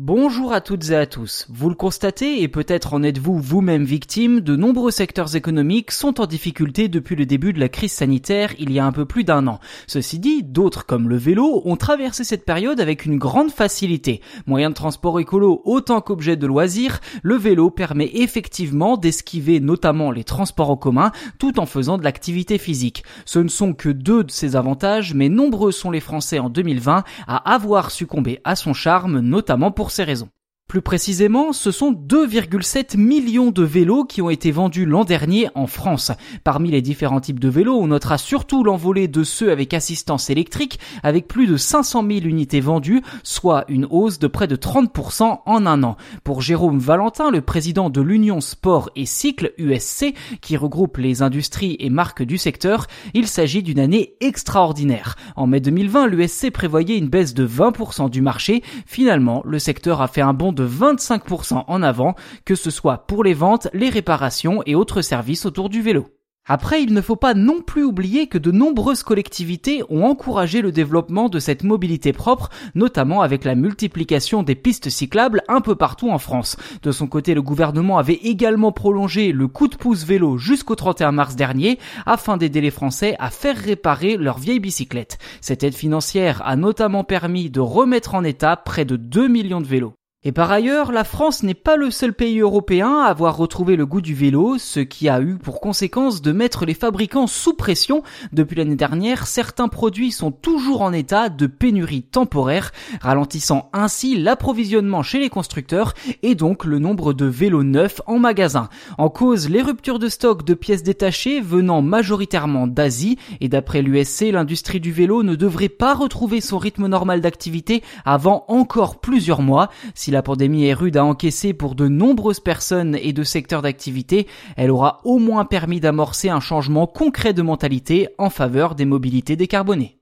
Bonjour à toutes et à tous. Vous le constatez et peut-être en êtes-vous vous-même victime, de nombreux secteurs économiques sont en difficulté depuis le début de la crise sanitaire il y a un peu plus d'un an. Ceci dit, d'autres comme le vélo ont traversé cette période avec une grande facilité. Moyen de transport écolo autant qu'objet de loisir, le vélo permet effectivement d'esquiver notamment les transports en commun tout en faisant de l'activité physique. Ce ne sont que deux de ces avantages, mais nombreux sont les Français en 2020 à avoir succombé à son charme, notamment pour ces raisons. Plus précisément, ce sont 2,7 millions de vélos qui ont été vendus l'an dernier en France. Parmi les différents types de vélos, on notera surtout l'envolée de ceux avec assistance électrique, avec plus de 500 000 unités vendues, soit une hausse de près de 30% en un an. Pour Jérôme Valentin, le président de l'Union Sport et Cycle USC, qui regroupe les industries et marques du secteur, il s'agit d'une année extraordinaire. En mai 2020, l'USC prévoyait une baisse de 20% du marché. Finalement, le secteur a fait un bond de 25% en avant, que ce soit pour les ventes, les réparations et autres services autour du vélo. Après, il ne faut pas non plus oublier que de nombreuses collectivités ont encouragé le développement de cette mobilité propre, notamment avec la multiplication des pistes cyclables un peu partout en France. De son côté, le gouvernement avait également prolongé le coup de pouce vélo jusqu'au 31 mars dernier afin d'aider les Français à faire réparer leurs vieilles bicyclettes. Cette aide financière a notamment permis de remettre en état près de 2 millions de vélos. Et par ailleurs, la France n'est pas le seul pays européen à avoir retrouvé le goût du vélo, ce qui a eu pour conséquence de mettre les fabricants sous pression. Depuis l'année dernière, certains produits sont toujours en état de pénurie temporaire, ralentissant ainsi l'approvisionnement chez les constructeurs et donc le nombre de vélos neufs en magasin. En cause, les ruptures de stock de pièces détachées venant majoritairement d'Asie et d'après l'USC, l'industrie du vélo ne devrait pas retrouver son rythme normal d'activité avant encore plusieurs mois. Si la pandémie est rude à encaisser pour de nombreuses personnes et de secteurs d'activité, elle aura au moins permis d'amorcer un changement concret de mentalité en faveur des mobilités décarbonées.